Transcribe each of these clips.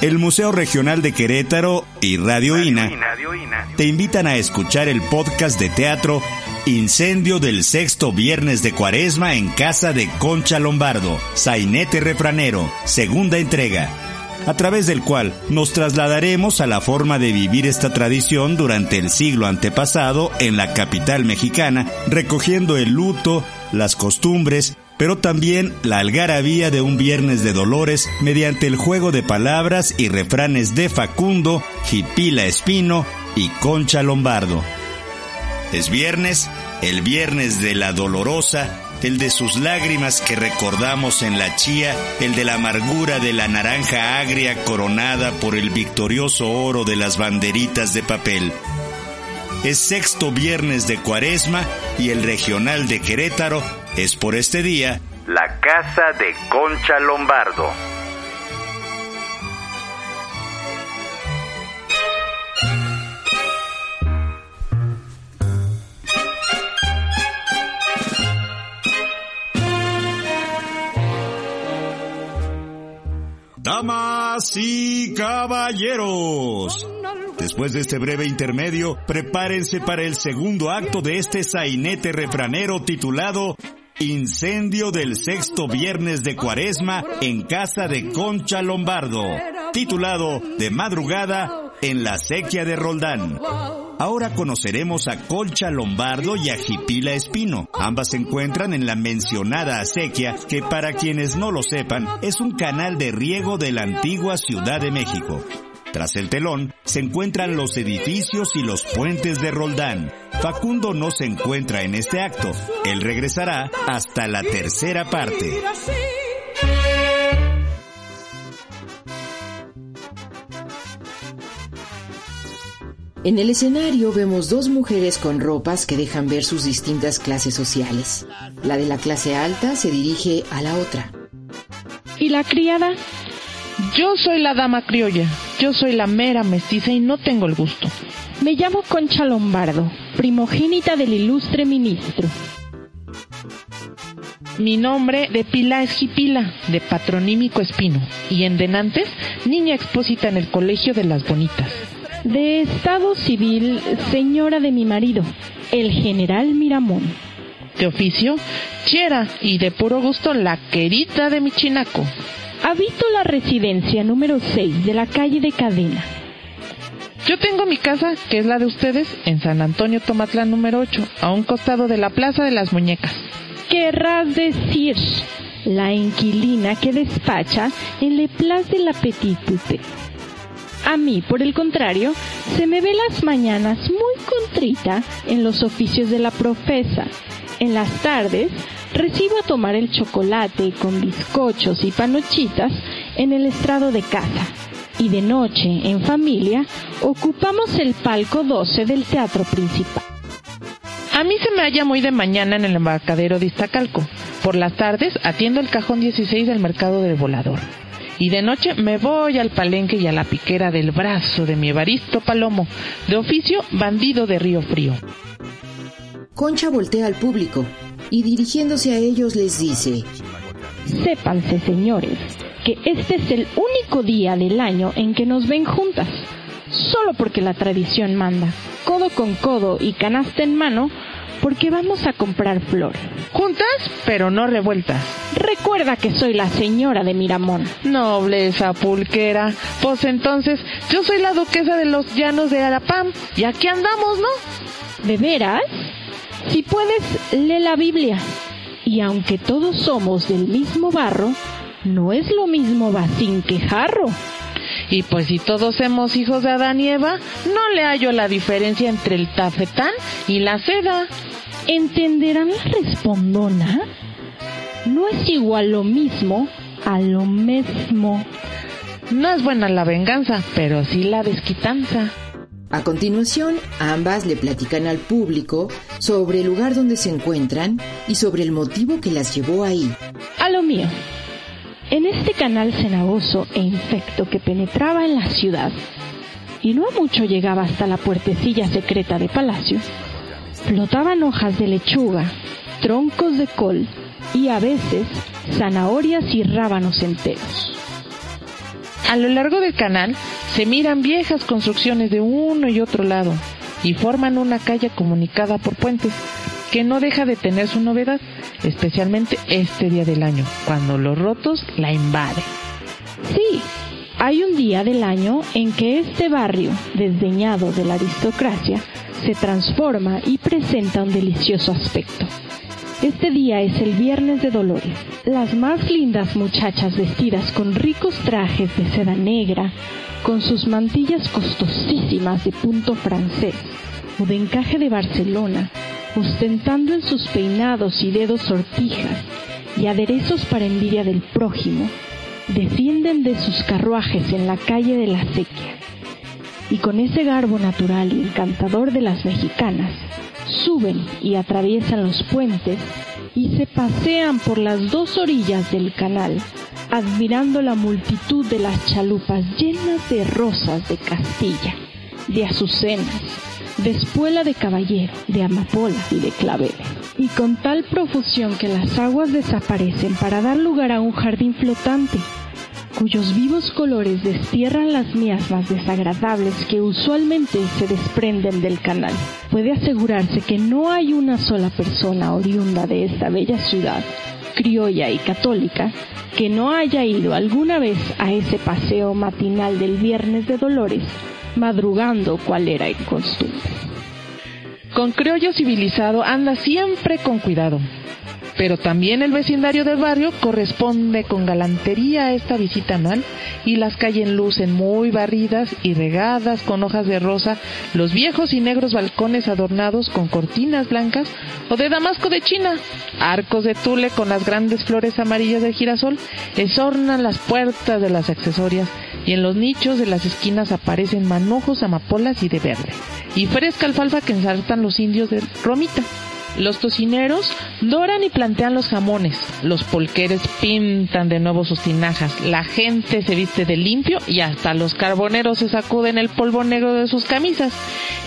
El Museo Regional de Querétaro y Radio INA. te invitan a escuchar el podcast de teatro Incendio del sexto viernes de cuaresma en casa de Concha Lombardo, Sainete Refranero, segunda entrega, a través del cual nos trasladaremos a la forma de vivir esta tradición durante el siglo antepasado en la capital mexicana, recogiendo el luto, las costumbres, pero también la algarabía de un viernes de dolores mediante el juego de palabras y refranes de Facundo, Jipila Espino y Concha Lombardo. Es viernes, el viernes de la dolorosa, el de sus lágrimas que recordamos en la chía, el de la amargura de la naranja agria coronada por el victorioso oro de las banderitas de papel. Es sexto viernes de cuaresma y el regional de Querétaro es por este día la casa de Concha Lombardo. Damas y caballeros, después de este breve intermedio, prepárense para el segundo acto de este sainete refranero titulado Incendio del sexto viernes de cuaresma en casa de Concha Lombardo, titulado De madrugada en la sequía de Roldán. Ahora conoceremos a Concha Lombardo y a Jipila Espino. Ambas se encuentran en la mencionada acequia, que para quienes no lo sepan, es un canal de riego de la antigua Ciudad de México. Tras el telón se encuentran los edificios y los puentes de Roldán. Facundo no se encuentra en este acto. Él regresará hasta la tercera parte. En el escenario vemos dos mujeres con ropas que dejan ver sus distintas clases sociales. La de la clase alta se dirige a la otra. ¿Y la criada? Yo soy la dama criolla, yo soy la mera mestiza y no tengo el gusto. Me llamo Concha Lombardo, primogénita del ilustre ministro. Mi nombre de pila es Jipila, de patronímico Espino, y en denantes, niña expósita en el Colegio de las Bonitas. De estado civil, señora de mi marido, el general Miramón. De oficio, chiera, y de puro gusto, la querida de mi chinaco. Habito la residencia número 6 de la calle de Cadena. Yo tengo mi casa, que es la de ustedes, en San Antonio Tomatlán número 8, a un costado de la Plaza de las Muñecas. Querrás decir, la inquilina que despacha en Le Place de la A mí, por el contrario, se me ve las mañanas muy contrita en los oficios de la profesa. En las tardes recibo a tomar el chocolate con bizcochos y panochitas en el estrado de casa. Y de noche, en familia, ocupamos el palco 12 del teatro principal. A mí se me halla muy de mañana en el embarcadero de Iztacalco. Por las tardes atiendo el cajón 16 del mercado del volador. Y de noche me voy al palenque y a la piquera del brazo de mi Evaristo Palomo, de oficio bandido de Río Frío. Concha voltea al público y dirigiéndose a ellos les dice, Sépanse, señores, que este es el único día del año en que nos ven juntas, solo porque la tradición manda, codo con codo y canasta en mano, porque vamos a comprar flores. Juntas, pero no revueltas. Recuerda que soy la señora de Miramón. Nobleza pulquera. Pues entonces, yo soy la duquesa de los llanos de Arapam. Y aquí andamos, ¿no? ¿De veras? Si puedes, lee la Biblia. Y aunque todos somos del mismo barro, no es lo mismo bacín que jarro. Y pues si todos somos hijos de Adán y Eva, no le hallo la diferencia entre el tafetán y la seda. ¿Entenderán la respondona? No es igual lo mismo a lo mismo. No es buena la venganza, pero sí la desquitanza. A continuación, ambas le platican al público sobre el lugar donde se encuentran y sobre el motivo que las llevó ahí. A lo mío. En este canal cenagoso e infecto que penetraba en la ciudad, y no a mucho llegaba hasta la puertecilla secreta de palacio, flotaban hojas de lechuga, troncos de col y a veces zanahorias y rábanos enteros. A lo largo del canal se miran viejas construcciones de uno y otro lado y forman una calle comunicada por puentes que no deja de tener su novedad, especialmente este día del año, cuando los rotos la invaden. Sí, hay un día del año en que este barrio, desdeñado de la aristocracia, se transforma y presenta un delicioso aspecto. Este día es el Viernes de Dolores. Las más lindas muchachas vestidas con ricos trajes de seda negra, con sus mantillas costosísimas de punto francés o de encaje de Barcelona, ostentando en sus peinados y dedos sortijas y aderezos para envidia del prójimo, descienden de sus carruajes en la calle de la sequía y con ese garbo natural y encantador de las mexicanas, suben y atraviesan los puentes y se pasean por las dos orillas del canal, admirando la multitud de las chalupas llenas de rosas de Castilla, de azucenas, de espuela de caballero, de amapola y de claveles, y con tal profusión que las aguas desaparecen para dar lugar a un jardín flotante cuyos vivos colores destierran las miasmas desagradables que usualmente se desprenden del canal. Puede asegurarse que no hay una sola persona oriunda de esta bella ciudad, criolla y católica, que no haya ido alguna vez a ese paseo matinal del Viernes de Dolores, madrugando cual era en costumbre. Con criollo civilizado anda siempre con cuidado pero también el vecindario del barrio corresponde con galantería a esta visita anual y las calles lucen muy barridas y regadas con hojas de rosa, los viejos y negros balcones adornados con cortinas blancas o de damasco de China, arcos de tule con las grandes flores amarillas de girasol, esornan las puertas de las accesorias y en los nichos de las esquinas aparecen manojos, amapolas y de verde, y fresca alfalfa que ensartan los indios de Romita. Los tocineros doran y plantean los jamones, los polqueres pintan de nuevo sus tinajas, la gente se viste de limpio y hasta los carboneros se sacuden el polvo negro de sus camisas.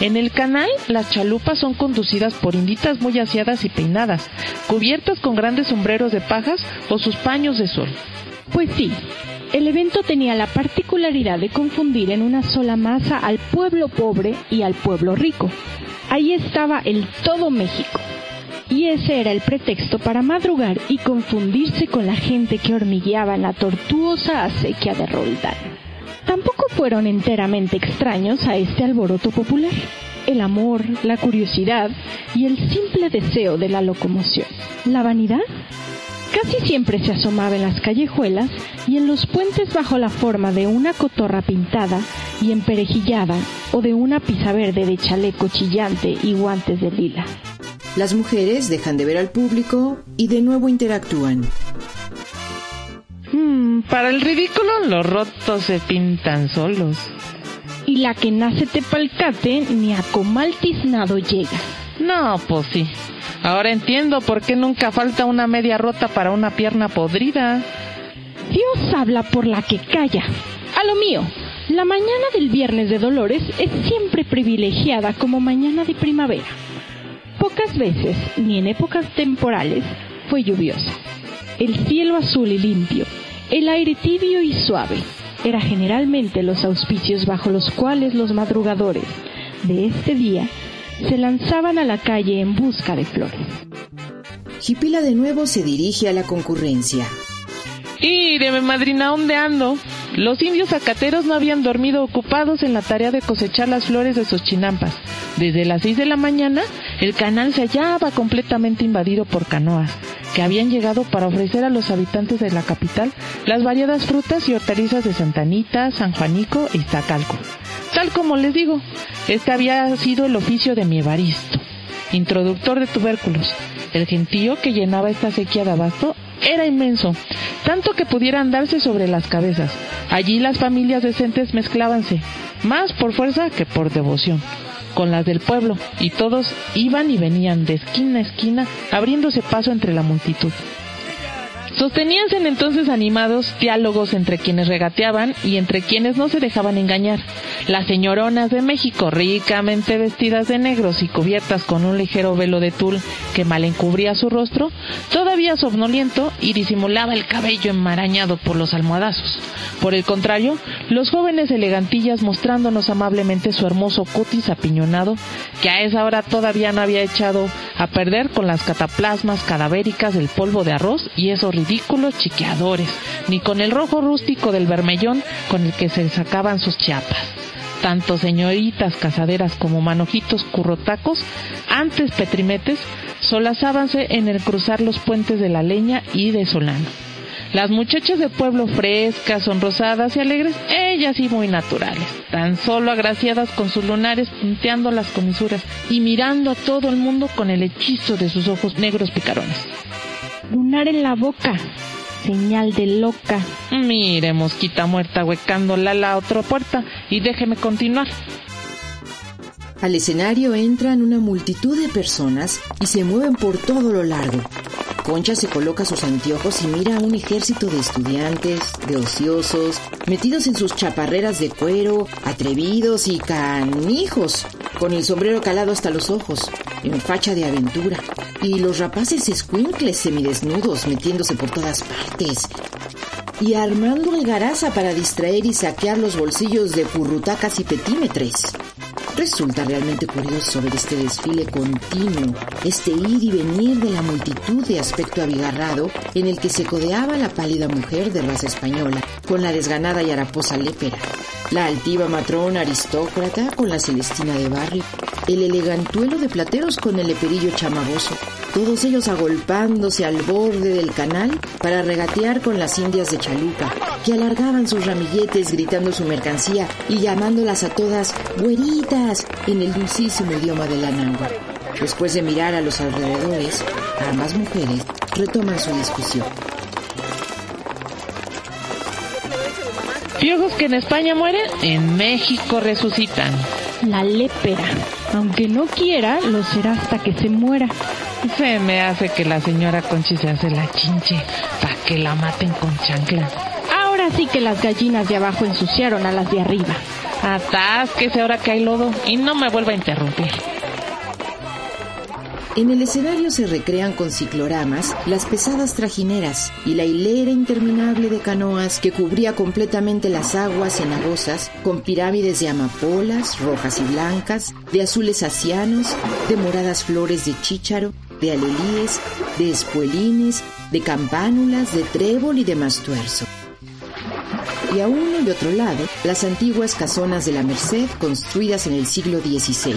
En el canal, las chalupas son conducidas por inditas muy aseadas y peinadas, cubiertas con grandes sombreros de pajas o sus paños de sol. Pues sí, el evento tenía la particularidad de confundir en una sola masa al pueblo pobre y al pueblo rico. Ahí estaba el todo México, y ese era el pretexto para madrugar y confundirse con la gente que hormigueaba en la tortuosa acequia de Roldán. Tampoco fueron enteramente extraños a este alboroto popular. El amor, la curiosidad y el simple deseo de la locomoción. ¿La vanidad? Casi siempre se asomaba en las callejuelas y en los puentes bajo la forma de una cotorra pintada y emperejillada o de una pizza verde de chaleco chillante y guantes de lila. Las mujeres dejan de ver al público y de nuevo interactúan. Hmm, para el ridículo, los rotos se pintan solos. Y la que nace tepalcate ni a comal tiznado llega. No, pues sí. Ahora entiendo por qué nunca falta una media rota para una pierna podrida. Dios habla por la que calla. A lo mío, la mañana del viernes de Dolores es siempre privilegiada como mañana de primavera. Pocas veces, ni en épocas temporales, fue lluviosa. El cielo azul y limpio, el aire tibio y suave, era generalmente los auspicios bajo los cuales los madrugadores de este día se lanzaban a la calle en busca de flores. Jipila de nuevo se dirige a la concurrencia. ¡Íreme, madrina, ¿dónde ando? Los indios zacateros no habían dormido ocupados en la tarea de cosechar las flores de sus chinampas. Desde las seis de la mañana, el canal se hallaba completamente invadido por canoas, que habían llegado para ofrecer a los habitantes de la capital las variadas frutas y hortalizas de Santanita, San Juanico y Iztacalco. Tal como les digo, este había sido el oficio de mi Evaristo, introductor de tubérculos. El gentío que llenaba esta sequía de abasto era inmenso, tanto que pudiera andarse sobre las cabezas. Allí las familias decentes mezclábanse, más por fuerza que por devoción, con las del pueblo, y todos iban y venían de esquina a esquina, abriéndose paso entre la multitud. Sosteníanse en entonces animados diálogos entre quienes regateaban y entre quienes no se dejaban engañar. Las señoronas de México, ricamente vestidas de negros y cubiertas con un ligero velo de tul que mal encubría su rostro, todavía somnoliento y disimulaba el cabello enmarañado por los almohadazos. Por el contrario, los jóvenes elegantillas mostrándonos amablemente su hermoso cutis apiñonado, que a esa hora todavía no había echado a perder con las cataplasmas cadavéricas del polvo de arroz y esos ridículos chiqueadores, ni con el rojo rústico del vermellón con el que se sacaban sus chiapas. Tanto señoritas casaderas como manojitos currotacos, antes petrimetes, solazábanse en el cruzar los puentes de la leña y de Solano. Las muchachas de pueblo frescas, sonrosadas y alegres, ellas sí muy naturales, tan solo agraciadas con sus lunares punteando las comisuras y mirando a todo el mundo con el hechizo de sus ojos negros picarones. Lunar en la boca, señal de loca. Mire, mosquita muerta huecándola a la otra puerta y déjeme continuar. Al escenario entran una multitud de personas y se mueven por todo lo largo. Concha se coloca sus anteojos y mira a un ejército de estudiantes, de ociosos, metidos en sus chaparreras de cuero, atrevidos y canijos, con el sombrero calado hasta los ojos, en facha de aventura, y los rapaces escuincles semidesnudos metiéndose por todas partes, y armando algaraza para distraer y saquear los bolsillos de purrutacas y petímetres. Resulta realmente curioso ver este desfile continuo, este ir y venir de la multitud de aspecto abigarrado en el que se codeaba la pálida mujer de raza española con la desganada y haraposa lépera, la altiva matrona aristócrata con la celestina de barrio, el elegantuelo de plateros con el leperillo chamagoso, todos ellos agolpándose al borde del canal para regatear con las indias de Chalupa, que alargaban sus ramilletes gritando su mercancía y llamándolas a todas güeritas en el dulcísimo idioma de la nangua. Después de mirar a los alrededores, ambas mujeres retoman su discusión. Piojos que en España mueren, en México resucitan. La lépera, aunque no quiera, lo será hasta que se muera. Se me hace que la señora Conchi se hace la chinche para que la maten con chancla. Ahora sí que las gallinas de abajo ensuciaron a las de arriba. Atásquese ahora que hay lodo y no me vuelva a interrumpir. En el escenario se recrean con cicloramas las pesadas trajineras y la hilera interminable de canoas que cubría completamente las aguas cenagosas con pirámides de amapolas, rojas y blancas, de azules asianos, de moradas flores de chícharo, de alelíes, de espuelines, de campánulas, de trébol y de mastuerzo. Y a uno y otro lado, las antiguas casonas de la Merced construidas en el siglo XVI,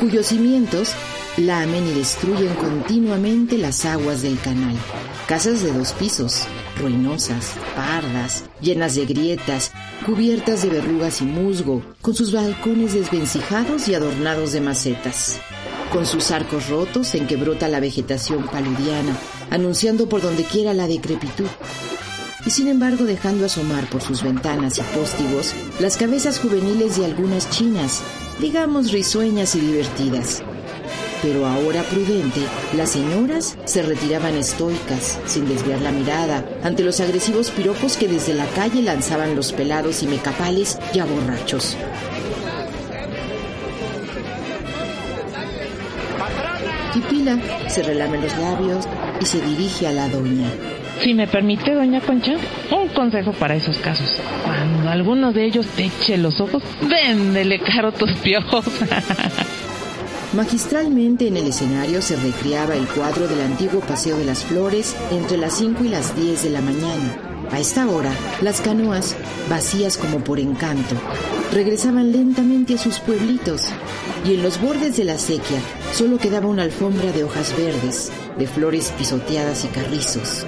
cuyos cimientos lamen y destruyen continuamente las aguas del canal. Casas de dos pisos, ruinosas, pardas, llenas de grietas, cubiertas de verrugas y musgo, con sus balcones desvencijados y adornados de macetas, con sus arcos rotos en que brota la vegetación paludiana, anunciando por donde quiera la decrepitud, y sin embargo dejando asomar por sus ventanas y póstigos las cabezas juveniles de algunas chinas, digamos risueñas y divertidas. Pero ahora prudente, las señoras se retiraban estoicas, sin desviar la mirada, ante los agresivos piropos que desde la calle lanzaban los pelados y mecapales ya borrachos. Pipila se relame los labios y se dirige a la doña. Si me permite, doña Concha, un consejo para esos casos. Cuando alguno de ellos te eche los ojos, véndele caro tus piojos. Magistralmente en el escenario se recreaba el cuadro del antiguo Paseo de las Flores entre las 5 y las 10 de la mañana. A esta hora, las canoas, vacías como por encanto, regresaban lentamente a sus pueblitos y en los bordes de la sequía solo quedaba una alfombra de hojas verdes, de flores pisoteadas y carrizos.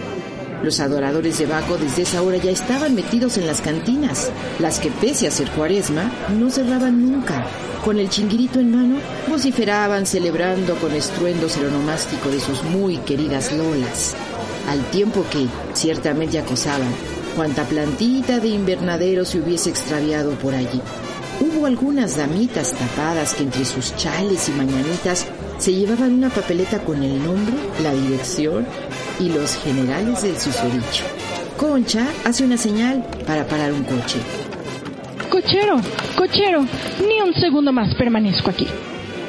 Los adoradores de Baco desde esa hora ya estaban metidos en las cantinas, las que pese a ser cuaresma, no cerraban nunca. Con el chinguirito en mano, vociferaban celebrando con estruendo seronomástico de sus muy queridas lolas, al tiempo que, ciertamente acosaban, cuanta plantita de invernadero se hubiese extraviado por allí. Luego algunas damitas tapadas que entre sus chales y mañanitas se llevaban una papeleta con el nombre, la dirección y los generales del susodicho. Concha hace una señal para parar un coche. Cochero, cochero, ni un segundo más permanezco aquí.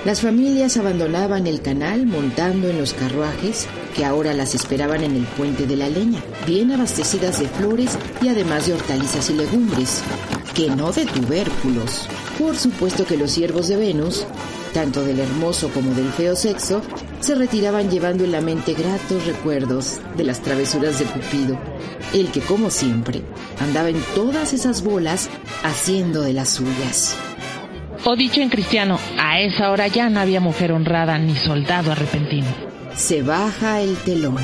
Las familias abandonaban el canal montando en los carruajes que ahora las esperaban en el puente de la leña, bien abastecidas de flores y además de hortalizas y legumbres, que no de tubérculos. Por supuesto que los siervos de Venus, tanto del hermoso como del feo sexo, se retiraban llevando en la mente gratos recuerdos de las travesuras de Cupido, el que como siempre andaba en todas esas bolas haciendo de las suyas. O dicho en cristiano, a esa hora ya no había mujer honrada ni soldado arrepentido. Se baja el telón.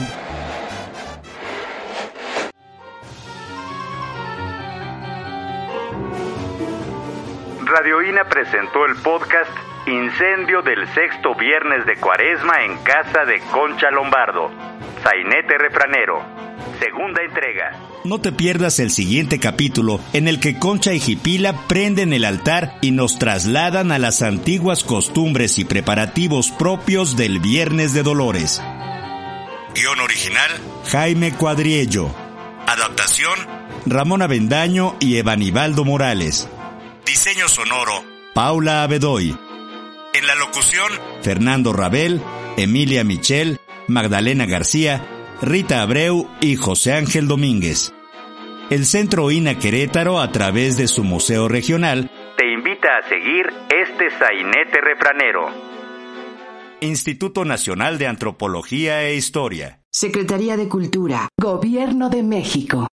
Radioína presentó el podcast Incendio del sexto viernes de cuaresma en casa de Concha Lombardo. Sainete Refranero. Segunda entrega. No te pierdas el siguiente capítulo en el que Concha y Jipila prenden el altar y nos trasladan a las antiguas costumbres y preparativos propios del Viernes de Dolores. Guión original Jaime Cuadriello. Adaptación Ramón Avendaño y Evanibaldo Morales. Diseño sonoro Paula Abedoy. En la locución Fernando Rabel, Emilia Michel, Magdalena García, Rita Abreu y José Ángel Domínguez. El Centro INA Querétaro, a través de su museo regional, te invita a seguir este sainete refranero. Instituto Nacional de Antropología e Historia. Secretaría de Cultura, Gobierno de México.